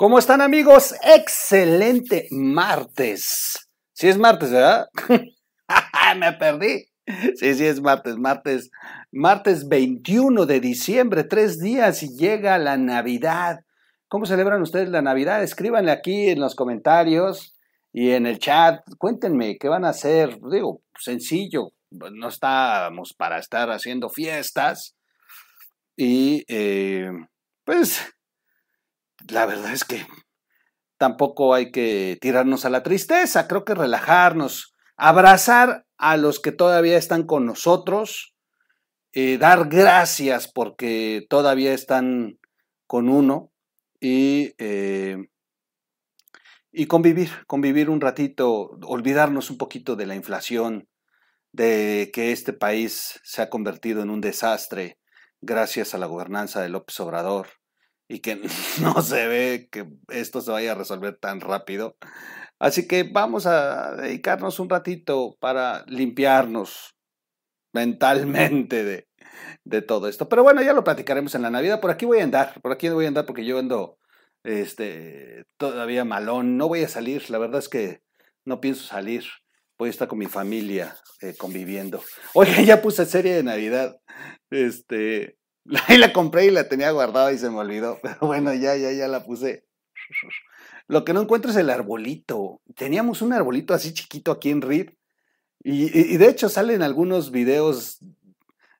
¿Cómo están amigos? Excelente martes. Sí es martes, ¿verdad? Me perdí. Sí, sí es martes, martes, martes 21 de diciembre, tres días y llega la Navidad. ¿Cómo celebran ustedes la Navidad? Escríbanle aquí en los comentarios y en el chat. Cuéntenme qué van a hacer. Digo, sencillo. No estamos para estar haciendo fiestas. Y eh, pues la verdad es que tampoco hay que tirarnos a la tristeza, creo que relajarnos, abrazar a los que todavía están con nosotros, eh, dar gracias porque todavía están con uno y, eh, y convivir, convivir un ratito, olvidarnos un poquito de la inflación, de que este país se ha convertido en un desastre gracias a la gobernanza de López Obrador y que no se ve que esto se vaya a resolver tan rápido. Así que vamos a dedicarnos un ratito para limpiarnos mentalmente de, de todo esto. Pero bueno, ya lo platicaremos en la Navidad. Por aquí voy a andar, por aquí voy a andar porque yo ando este, todavía malón. No voy a salir, la verdad es que no pienso salir. Voy a estar con mi familia eh, conviviendo. Oye, ya puse serie de Navidad. Este, Ahí la compré y la tenía guardada y se me olvidó. Pero bueno, ya, ya, ya la puse. Lo que no encuentro es el arbolito. Teníamos un arbolito así chiquito aquí en RID. Y, de hecho salen algunos videos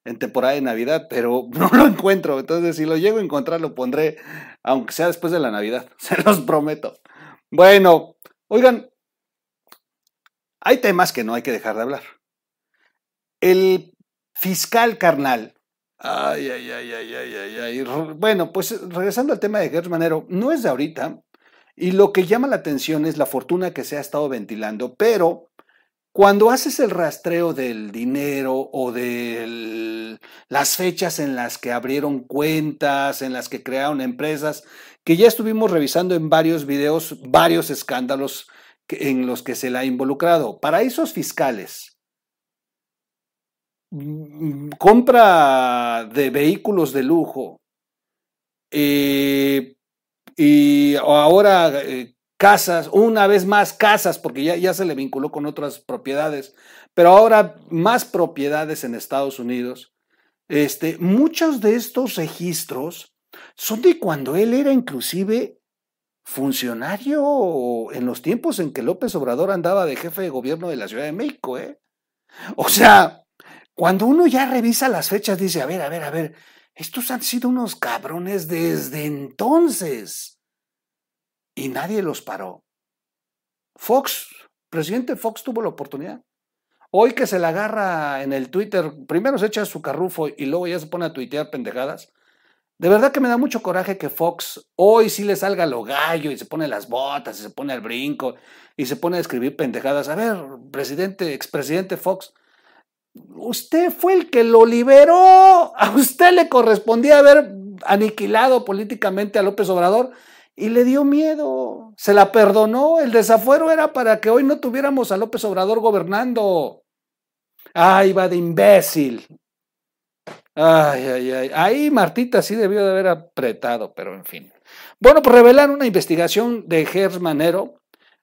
en temporada de Navidad, pero no lo encuentro. Entonces, si lo llego a encontrar, lo pondré, aunque sea después de la Navidad. Se los prometo. Bueno, oigan, hay temas que no hay que dejar de hablar. El fiscal carnal Ay, ay, ay, ay, ay, ay, ay. Bueno, pues regresando al tema de Gertz Manero, no es de ahorita. Y lo que llama la atención es la fortuna que se ha estado ventilando, pero cuando haces el rastreo del dinero o de las fechas en las que abrieron cuentas, en las que crearon empresas, que ya estuvimos revisando en varios videos, varios escándalos en los que se la ha involucrado. Paraísos fiscales, compra de vehículos de lujo eh, y ahora eh, casas, una vez más casas, porque ya, ya se le vinculó con otras propiedades, pero ahora más propiedades en Estados Unidos. Este, muchos de estos registros son de cuando él era inclusive funcionario en los tiempos en que López Obrador andaba de jefe de gobierno de la Ciudad de México, ¿eh? O sea, cuando uno ya revisa las fechas, dice, a ver, a ver, a ver, estos han sido unos cabrones desde entonces. Y nadie los paró. Fox, presidente Fox tuvo la oportunidad. Hoy que se la agarra en el Twitter, primero se echa su carrufo y luego ya se pone a tuitear pendejadas. De verdad que me da mucho coraje que Fox hoy sí le salga lo gallo y se pone las botas y se pone al brinco y se pone a escribir pendejadas. A ver, presidente, expresidente Fox, Usted fue el que lo liberó. A usted le correspondía haber aniquilado políticamente a López Obrador y le dio miedo. Se la perdonó. El desafuero era para que hoy no tuviéramos a López Obrador gobernando. Ay, va de imbécil. Ay, ay, ay. Ahí Martita sí debió de haber apretado, pero en fin. Bueno, pues revelar una investigación de Gers Manero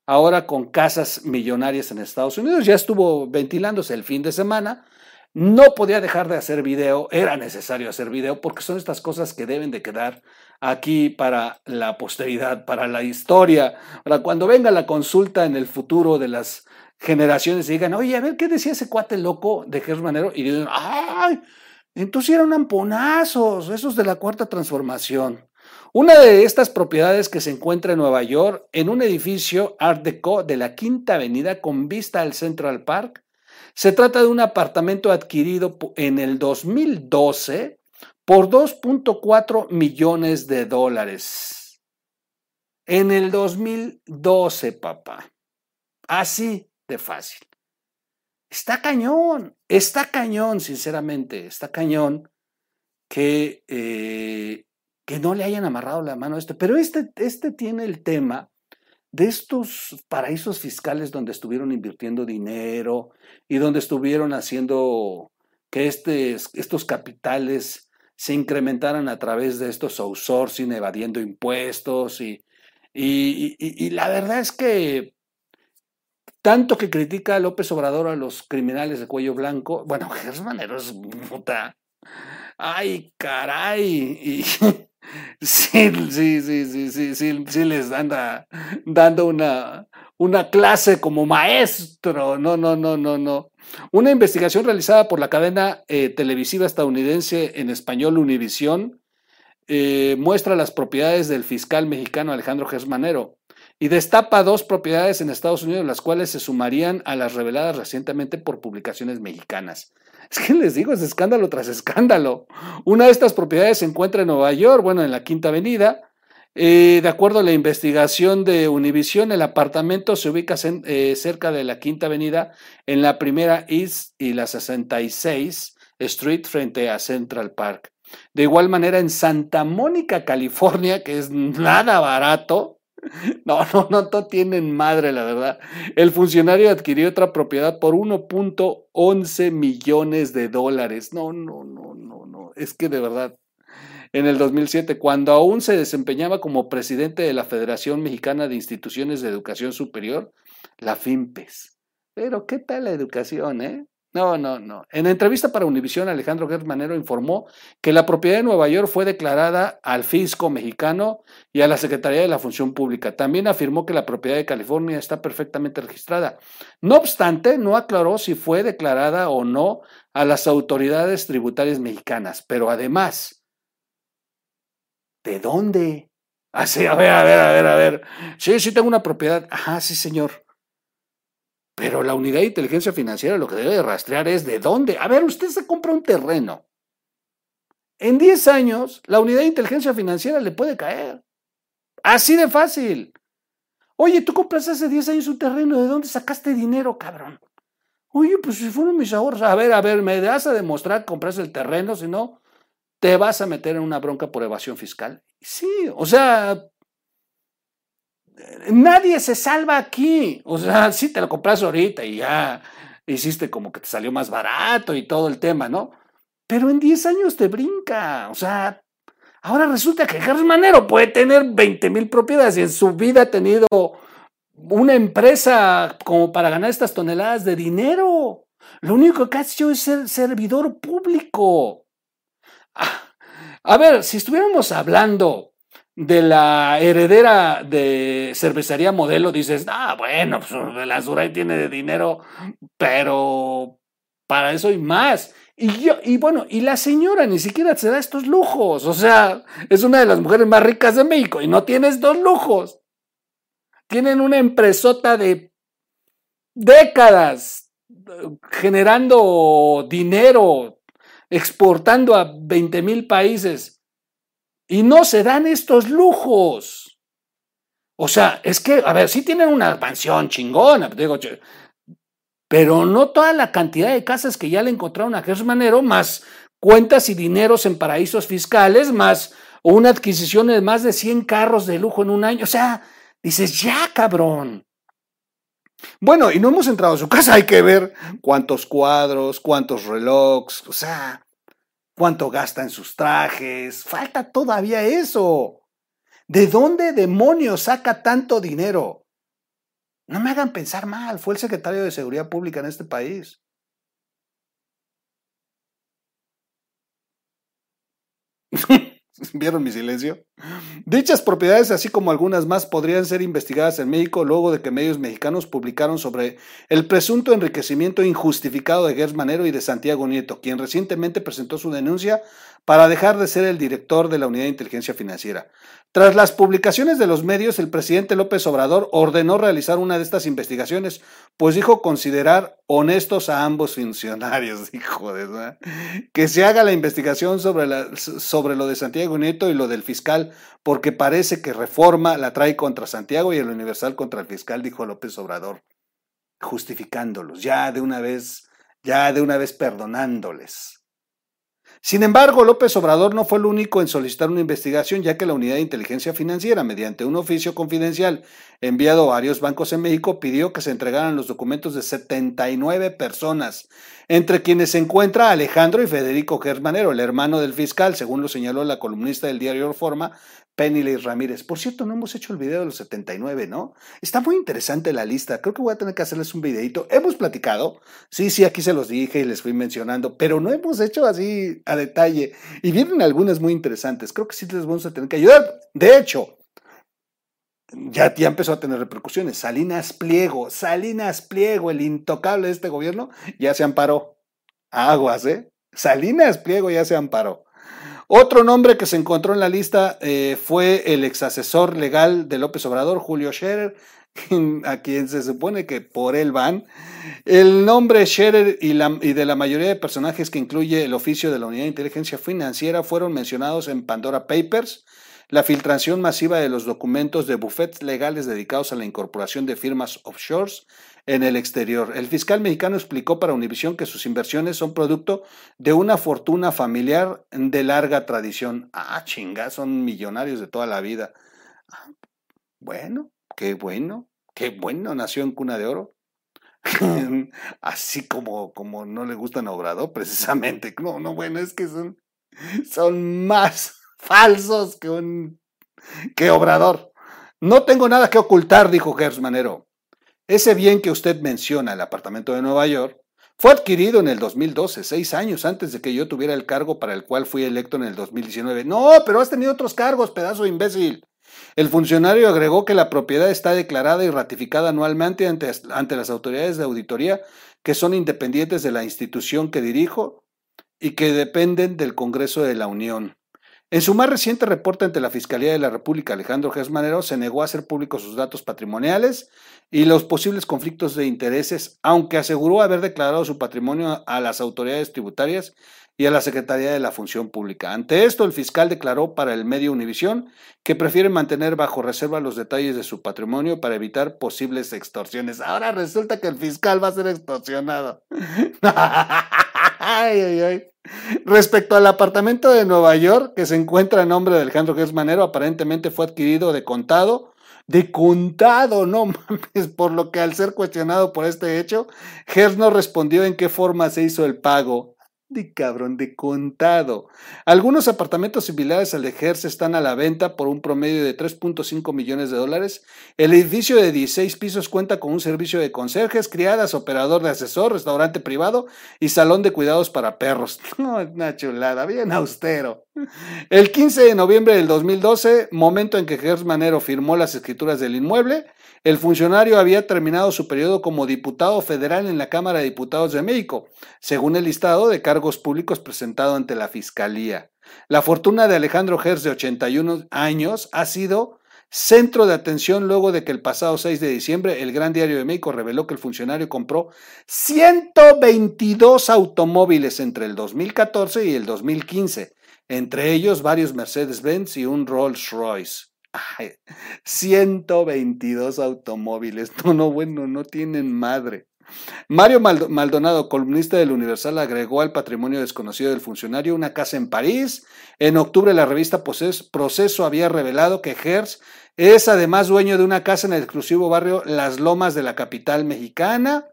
ahora con casas millonarias en Estados Unidos. Ya estuvo ventilándose el fin de semana. No podía dejar de hacer video, era necesario hacer video porque son estas cosas que deben de quedar aquí para la posteridad, para la historia, para cuando venga la consulta en el futuro de las generaciones y digan, oye, a ver, ¿qué decía ese cuate loco de Germán Manero? Y digan, ay, entonces eran amponazos, esos de la cuarta transformación. Una de estas propiedades que se encuentra en Nueva York, en un edificio Art Deco de la Quinta Avenida con vista al Central Park, se trata de un apartamento adquirido en el 2012 por 2.4 millones de dólares. En el 2012, papá. Así de fácil. Está cañón, está cañón, sinceramente, está cañón que eh, que no le hayan amarrado la mano a esto. Pero este, este tiene el tema de estos paraísos fiscales donde estuvieron invirtiendo dinero y donde estuvieron haciendo que este, estos capitales se incrementaran a través de estos outsourcing, evadiendo impuestos y, y, la verdad es que tanto que critica López Obrador a los criminales de cuello blanco, bueno, Manero es puta. Ay, caray. sí, sí, sí, sí, sí, sí, les anda dando una, una clase como maestro. No, no, no, no, no. Una investigación realizada por la cadena eh, televisiva estadounidense en español Univisión eh, muestra las propiedades del fiscal mexicano Alejandro Gersmanero y destapa dos propiedades en Estados Unidos, las cuales se sumarían a las reveladas recientemente por publicaciones mexicanas. Es que les digo, es escándalo tras escándalo. Una de estas propiedades se encuentra en Nueva York, bueno, en la Quinta Avenida. Eh, de acuerdo a la investigación de Univision, el apartamento se ubica eh, cerca de la Quinta Avenida, en la primera East y la 66 Street frente a Central Park. De igual manera, en Santa Mónica, California, que es nada barato, no, no, no, no tienen madre, la verdad. El funcionario adquirió otra propiedad por 1.11 millones de dólares. No, no, no, no, no. Es que de verdad, en el 2007, cuando aún se desempeñaba como presidente de la Federación Mexicana de Instituciones de Educación Superior, la FIMPES. Pero, ¿qué tal la educación, eh? No, no, no. En entrevista para Univisión, Alejandro Gertz informó que la propiedad de Nueva York fue declarada al fisco mexicano y a la Secretaría de la Función Pública. También afirmó que la propiedad de California está perfectamente registrada. No obstante, no aclaró si fue declarada o no a las autoridades tributarias mexicanas. Pero además, ¿de dónde? Así, a ver, a ver, a ver, a ver. Sí, sí tengo una propiedad. Ajá, sí, señor. Pero la unidad de inteligencia financiera lo que debe rastrear es de dónde. A ver, usted se compra un terreno. En 10 años, la unidad de inteligencia financiera le puede caer. Así de fácil. Oye, tú compras hace 10 años un terreno, ¿de dónde sacaste dinero, cabrón? Oye, pues si fueron mis ahorros. A ver, a ver, me das a demostrar que compraste el terreno, si no, te vas a meter en una bronca por evasión fiscal. Sí, o sea, nadie se salva aquí. O sea, sí te lo compras ahorita y ya hiciste como que te salió más barato y todo el tema, ¿no? Pero en 10 años te brinca. O sea, ahora resulta que Carlos Manero puede tener 20 mil propiedades y en su vida ha tenido una empresa como para ganar estas toneladas de dinero. Lo único que ha hecho es ser servidor público. Ah, a ver, si estuviéramos hablando de la heredera de cervecería modelo, dices, ah, bueno, pues la Zuray tiene de dinero, pero para eso y más. Y yo, y bueno, y la señora ni siquiera se da estos lujos. O sea, es una de las mujeres más ricas de México y no tiene estos lujos. Tienen una empresota de décadas generando dinero, exportando a 20 mil países y no se dan estos lujos. O sea, es que, a ver, sí tienen una mansión chingona, digo, pero no toda la cantidad de casas que ya le encontraron a Jesús Manero, más cuentas y dineros en paraísos fiscales, más una adquisición de más de 100 carros de lujo en un año. O sea, dices, ya, cabrón. Bueno, y no hemos entrado a su casa, hay que ver cuántos cuadros, cuántos relojes, o sea, cuánto gasta en sus trajes. Falta todavía eso. ¿De dónde demonios saca tanto dinero? No me hagan pensar mal, fue el secretario de Seguridad Pública en este país. ¿Vieron mi silencio? Dichas propiedades, así como algunas más, podrían ser investigadas en México luego de que medios mexicanos publicaron sobre el presunto enriquecimiento injustificado de Gers Manero y de Santiago Nieto, quien recientemente presentó su denuncia para dejar de ser el director de la Unidad de Inteligencia Financiera. Tras las publicaciones de los medios, el presidente López Obrador ordenó realizar una de estas investigaciones, pues dijo considerar honestos a ambos funcionarios, hijo de que se haga la investigación sobre, sobre lo de Santiago Nieto y lo del fiscal, porque parece que reforma la trae contra Santiago y el Universal contra el fiscal, dijo López Obrador, justificándolos, ya de una vez, ya de una vez perdonándoles. Sin embargo, López Obrador no fue el único en solicitar una investigación, ya que la Unidad de Inteligencia Financiera, mediante un oficio confidencial enviado a varios bancos en México, pidió que se entregaran los documentos de 79 personas, entre quienes se encuentra Alejandro y Federico Gersmanero, el hermano del fiscal, según lo señaló la columnista del diario Reforma, Penny Ramírez. Por cierto, no hemos hecho el video de los 79, ¿no? Está muy interesante la lista. Creo que voy a tener que hacerles un videito. Hemos platicado. Sí, sí, aquí se los dije y les fui mencionando, pero no hemos hecho así a detalle. Y vienen algunas muy interesantes. Creo que sí les vamos a tener que ayudar. De hecho, ya, ya empezó a tener repercusiones. Salinas Pliego, Salinas Pliego, el intocable de este gobierno, ya se amparó. Aguas, ¿eh? Salinas Pliego ya se amparó. Otro nombre que se encontró en la lista eh, fue el ex asesor legal de López Obrador, Julio Scherer, a quien se supone que por él van. El nombre Scherer y, y, de la mayoría de personajes que incluye el oficio de la Unidad de Inteligencia Financiera fueron mencionados en Pandora Papers, la filtración masiva de los documentos de bufetes legales dedicados a la incorporación de firmas offshores en el exterior. El fiscal mexicano explicó para Univisión que sus inversiones son producto de una fortuna familiar de larga tradición. Ah, chinga, son millonarios de toda la vida. Ah, bueno, qué bueno, qué bueno, nació en cuna de oro. Así como, como no le gustan a Obrador, precisamente. No, no, bueno, es que son, son más falsos que un Obrador. No tengo nada que ocultar, dijo Gers Manero. Ese bien que usted menciona, el apartamento de Nueva York, fue adquirido en el 2012, seis años antes de que yo tuviera el cargo para el cual fui electo en el 2019. No, pero has tenido otros cargos, pedazo de imbécil. El funcionario agregó que la propiedad está declarada y ratificada anualmente ante, ante las autoridades de auditoría que son independientes de la institución que dirijo y que dependen del Congreso de la Unión. En su más reciente reporte ante la Fiscalía de la República, Alejandro Gesmanero se negó a hacer públicos sus datos patrimoniales y los posibles conflictos de intereses, aunque aseguró haber declarado su patrimonio a las autoridades tributarias y a la Secretaría de la Función Pública. Ante esto, el fiscal declaró para el medio Univisión que prefiere mantener bajo reserva los detalles de su patrimonio para evitar posibles extorsiones. Ahora resulta que el fiscal va a ser extorsionado. ay, ay, ay. Respecto al apartamento de Nueva York, que se encuentra en nombre de Alejandro Gersmanero, aparentemente fue adquirido de contado. De contado, no mames, por lo que al ser cuestionado por este hecho, Gers no respondió en qué forma se hizo el pago de cabrón, de contado. Algunos apartamentos similares al de están a la venta por un promedio de 3.5 millones de dólares. El edificio de 16 pisos cuenta con un servicio de conserjes, criadas, operador de asesor, restaurante privado y salón de cuidados para perros. No, una chulada, bien austero. El 15 de noviembre del 2012, momento en que Hertz Manero firmó las escrituras del inmueble, el funcionario había terminado su periodo como diputado federal en la Cámara de Diputados de México, según el listado de cargos públicos presentado ante la Fiscalía. La fortuna de Alejandro Gers, de 81 años, ha sido centro de atención luego de que el pasado 6 de diciembre el Gran Diario de México reveló que el funcionario compró 122 automóviles entre el 2014 y el 2015, entre ellos varios Mercedes-Benz y un Rolls-Royce. 122 automóviles. No, no, bueno, no tienen madre. Mario Maldonado, columnista del Universal, agregó al patrimonio desconocido del funcionario una casa en París. En octubre la revista Proceso había revelado que Hertz es además dueño de una casa en el exclusivo barrio Las Lomas de la capital mexicana.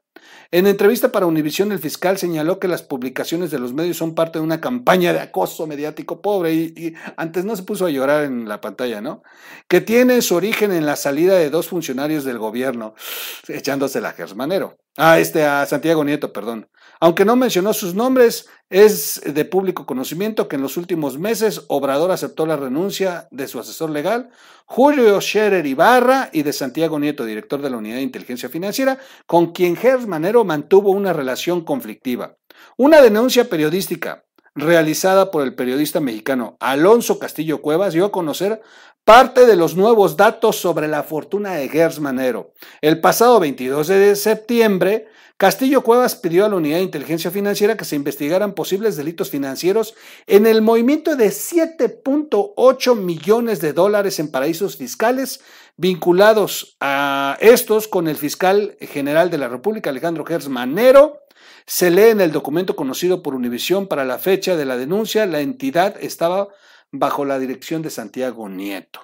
En entrevista para Univisión, el fiscal señaló que las publicaciones de los medios son parte de una campaña de acoso mediático pobre y, antes no se puso a llorar en la pantalla, ¿no? Que tiene su origen en la salida de dos funcionarios del gobierno, echándose la Gersmanero. Ah, este, a Santiago Nieto, perdón. Aunque no mencionó sus nombres, es de público conocimiento que en los últimos meses Obrador aceptó la renuncia de su asesor legal, Julio Scherer Ibarra, y de Santiago Nieto, director de la Unidad de Inteligencia Financiera, con quien Gers Manero mantuvo una relación conflictiva. Una denuncia periodística realizada por el periodista mexicano Alonso Castillo Cuevas dio a conocer parte de los nuevos datos sobre la fortuna de Gers Manero. El pasado 22 de septiembre, Castillo Cuevas pidió a la Unidad de Inteligencia Financiera que se investigaran posibles delitos financieros en el movimiento de 7.8 millones de dólares en paraísos fiscales vinculados a estos con el fiscal general de la República, Alejandro Gers Manero, Se lee en el documento conocido por Univisión para la fecha de la denuncia, la entidad estaba bajo la dirección de Santiago Nieto.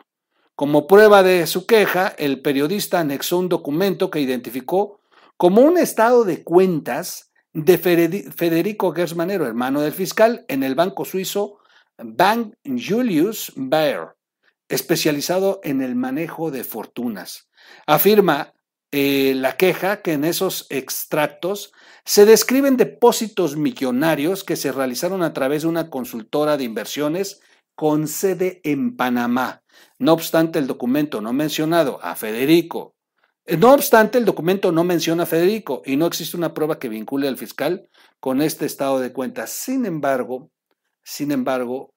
Como prueba de su queja, el periodista anexó un documento que identificó como un estado de cuentas de Federico Gersmanero, hermano del fiscal, en el banco suizo Bank Julius Baer, especializado en el manejo de fortunas. Afirma eh, la queja que en esos extractos se describen depósitos millonarios que se realizaron a través de una consultora de inversiones con sede en Panamá. No obstante, el documento no mencionado a Federico, eh, no obstante, el documento no menciona a Federico y no existe una prueba que vincule al fiscal con este estado de cuentas. Sin embargo, sin embargo,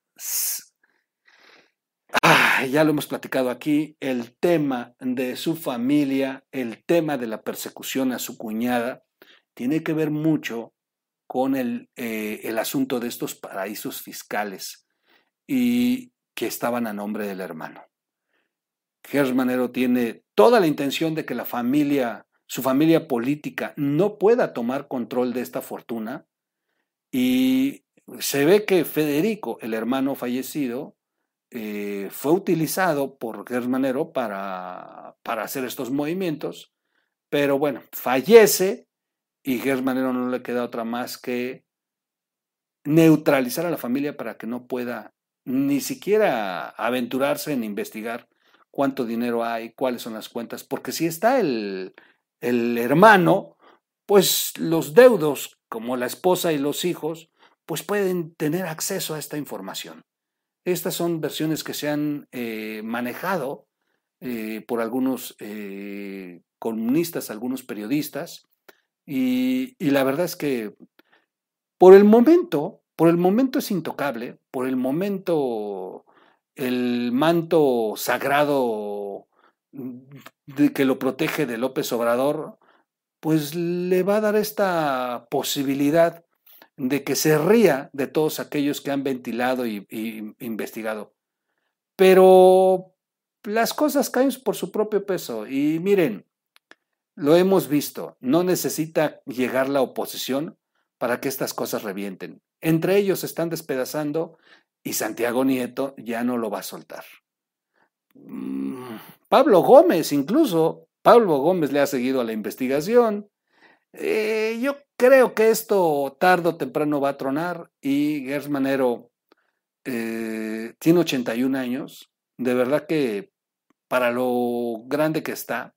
ya lo hemos platicado aquí, el tema de su familia, el tema de la persecución a su cuñada, tiene que ver mucho con el, eh, el asunto de estos paraísos fiscales y que estaban a nombre del hermano. Gersmanero tiene toda la intención de que la familia, su familia política, no pueda tomar control de esta fortuna y se ve que Federico, el hermano fallecido, eh, fue utilizado por Gersmanero para, para hacer estos movimientos, pero bueno, fallece y Gersmanero no le queda otra más que neutralizar a la familia para que no pueda ni siquiera aventurarse en investigar cuánto dinero hay, cuáles son las cuentas, porque si está el, el hermano, pues los deudos, como la esposa y los hijos, pues pueden tener acceso a esta información. Estas son versiones que se han eh, manejado eh, por algunos eh, comunistas, algunos periodistas, y, y, la verdad es que por el momento, por el momento es intocable, por el momento el manto sagrado de que lo protege de López Obrador, pues le va a dar esta posibilidad de que se ría de todos aquellos que han ventilado y, investigado. Pero las cosas caen por su propio peso y miren, lo hemos visto, no necesita llegar la oposición para que estas cosas revienten. Entre ellos están despedazando y Santiago Nieto ya no lo va a soltar. Mm, Pablo Gómez, incluso, Pablo Gómez le ha seguido a la investigación. Eh, yo creo que esto tarde o temprano va a tronar y Gers Manero eh, tiene 81 años. De verdad que para lo grande que está,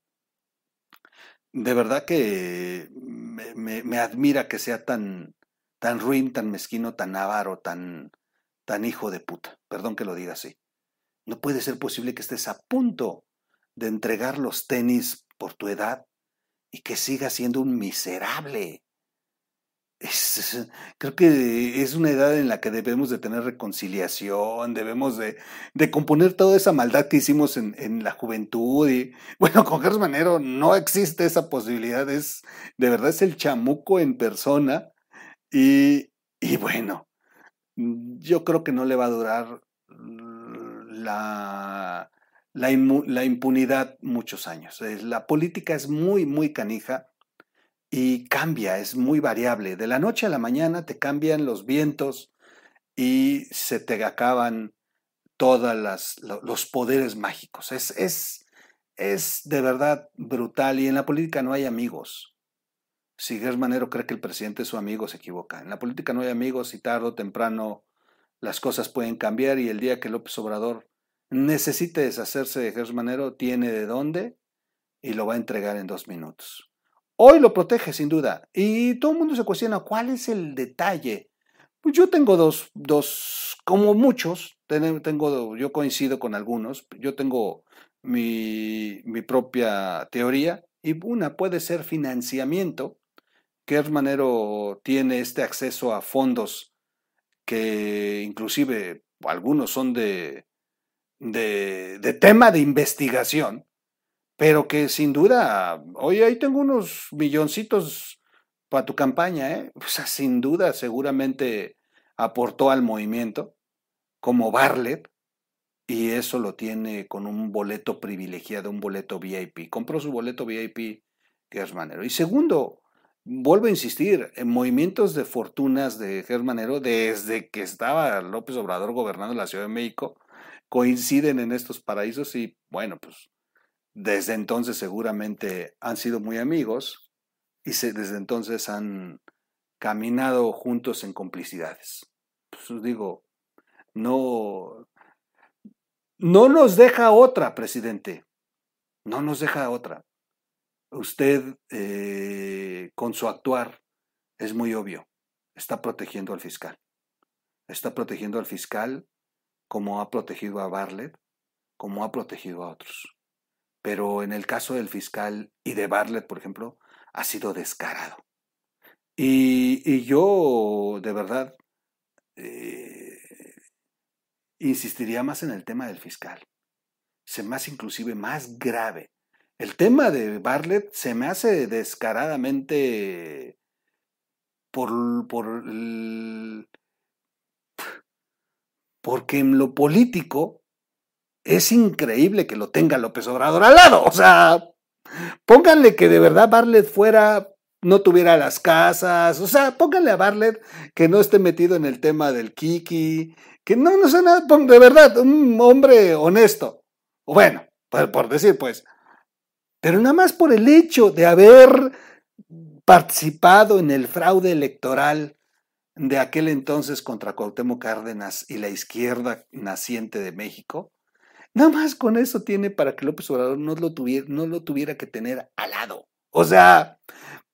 de verdad que me, admira que sea tan, tan ruin, tan mezquino, tan avaro, tan, tan hijo de puta. Perdón que lo diga así. No puede ser posible que estés a punto de entregar los tenis por tu edad y que siga siendo un miserable. creo que es una edad en la que debemos de tener reconciliación, debemos de, componer toda esa maldad que hicimos en, la juventud. Y bueno, con Carlos Manero no existe esa posibilidad, es de verdad es el chamuco en persona. Y, y bueno, yo creo que no le va a durar la, la, impunidad muchos años. La política es muy, muy canija y cambia, es muy variable. De la noche a la mañana te cambian los vientos y se te acaban todos los poderes mágicos. Es, es, es de verdad brutal y en la política no hay amigos. Si Gersmanero cree que el presidente es su amigo, se equivoca. En la política no hay amigos y tarde o temprano las cosas pueden cambiar y el día que López Obrador necesite deshacerse de Gersmanero, tiene de dónde y lo va a entregar en dos minutos. Hoy lo protege sin duda y todo el mundo se cuestiona cuál es el detalle. Pues yo tengo dos, dos, como muchos, tengo, yo coincido con algunos, yo tengo mi propia teoría y una puede ser financiamiento. Gersmanero tiene este acceso a fondos que inclusive algunos son de, de, tema de investigación, pero que sin duda, oye, ahí tengo unos milloncitos para tu campaña, ¿eh? O sea, sin duda, seguramente aportó al movimiento, como Barlet, y eso lo tiene con un boleto privilegiado, un boleto VIP. Compró su boleto VIP, que es manero. Y segundo, vuelvo a insistir, en movimientos de fortunas de Germanero, desde que estaba López Obrador gobernando la Ciudad de México, coinciden en estos paraísos y bueno, pues desde entonces seguramente han sido muy amigos y desde entonces han caminado juntos en complicidades. Pues digo, no, no nos deja otra, presidente. No nos deja otra. Usted, eh, con su actuar, es muy obvio, está protegiendo al fiscal. Está protegiendo al fiscal como ha protegido a Bartlett, como ha protegido a otros. Pero en el caso del fiscal y de Bartlett, por ejemplo, ha sido descarado. Y, yo, de verdad, eh, insistiría más en el tema del fiscal. Se hace inclusive más grave. El tema de Bartlett se me hace descaradamente por, por porque en lo político es increíble que lo tenga López Obrador al lado. O sea, pónganle que de verdad Bartlett fuera, no tuviera las casas. O sea, pónganle a Bartlett que no esté metido en el tema del Kiki, que no, no sea nada, de verdad, un hombre honesto. Bueno, por, por decir pues. Pero nada más por el hecho de haber participado en el fraude electoral de aquel entonces contra Cuauhtémoc Cárdenas y la izquierda naciente de México, nada más con eso tiene para que López Obrador no lo tuviera, no lo tuviera que tener al lado. O sea,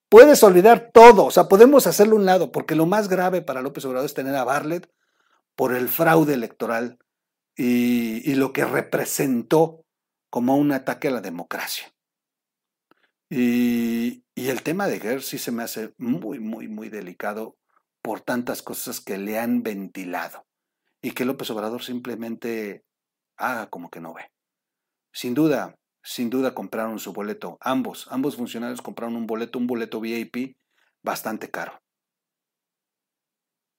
puedes olvidar todo, o sea, podemos hacerlo un lado, porque lo más grave para López Obrador es tener a Bartlett por el fraude electoral y, y lo que representó como un ataque a la democracia. Y, el tema de Gers sí se me hace muy, muy, muy delicado por tantas cosas que le han ventilado y que López Obrador simplemente haga como que no ve. Sin duda, sin duda compraron su boleto, ambos, ambos funcionarios compraron un boleto, un boleto VIP bastante caro.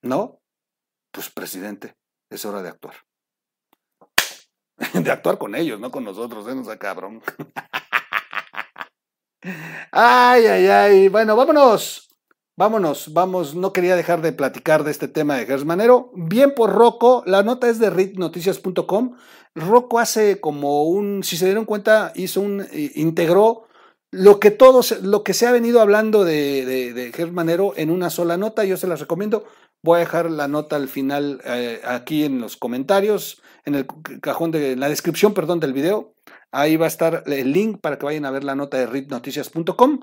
¿No? Pues presidente, es hora de actuar. De actuar con ellos, no con nosotros, ¿eh? No sea cabrón. Ay, ay, ay. Bueno, vámonos. Vámonos, vamos, no quería dejar de platicar de este tema de Gersmanero. Bien por Rocco, la nota es de ritnoticias.com. Rocco hace como un, si se dieron cuenta, hizo un, integró lo que todos, lo que se ha venido hablando de, de, Gersmanero en una sola nota, yo se las recomiendo. Voy a dejar la nota al final eh, aquí en los comentarios, en el cajón de, en la descripción, perdón, del video. Ahí va a estar el link para que vayan a ver la nota de ritnoticias.com.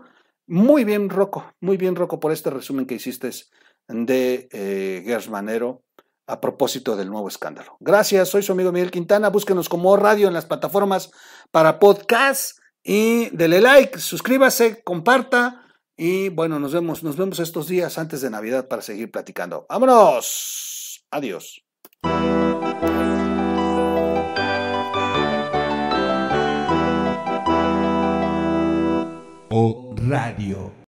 Muy bien, Rocco, muy bien, Rocco, por este resumen que hiciste de eh, Gersmanero a propósito del nuevo escándalo. Gracias, soy su amigo Miguel Quintana. Búsquenos como radio en las plataformas para podcast y dele like, suscríbase, comparta y bueno, nos vemos, nos vemos estos días antes de Navidad para seguir platicando. ¡Vámonos! Adiós. Radio.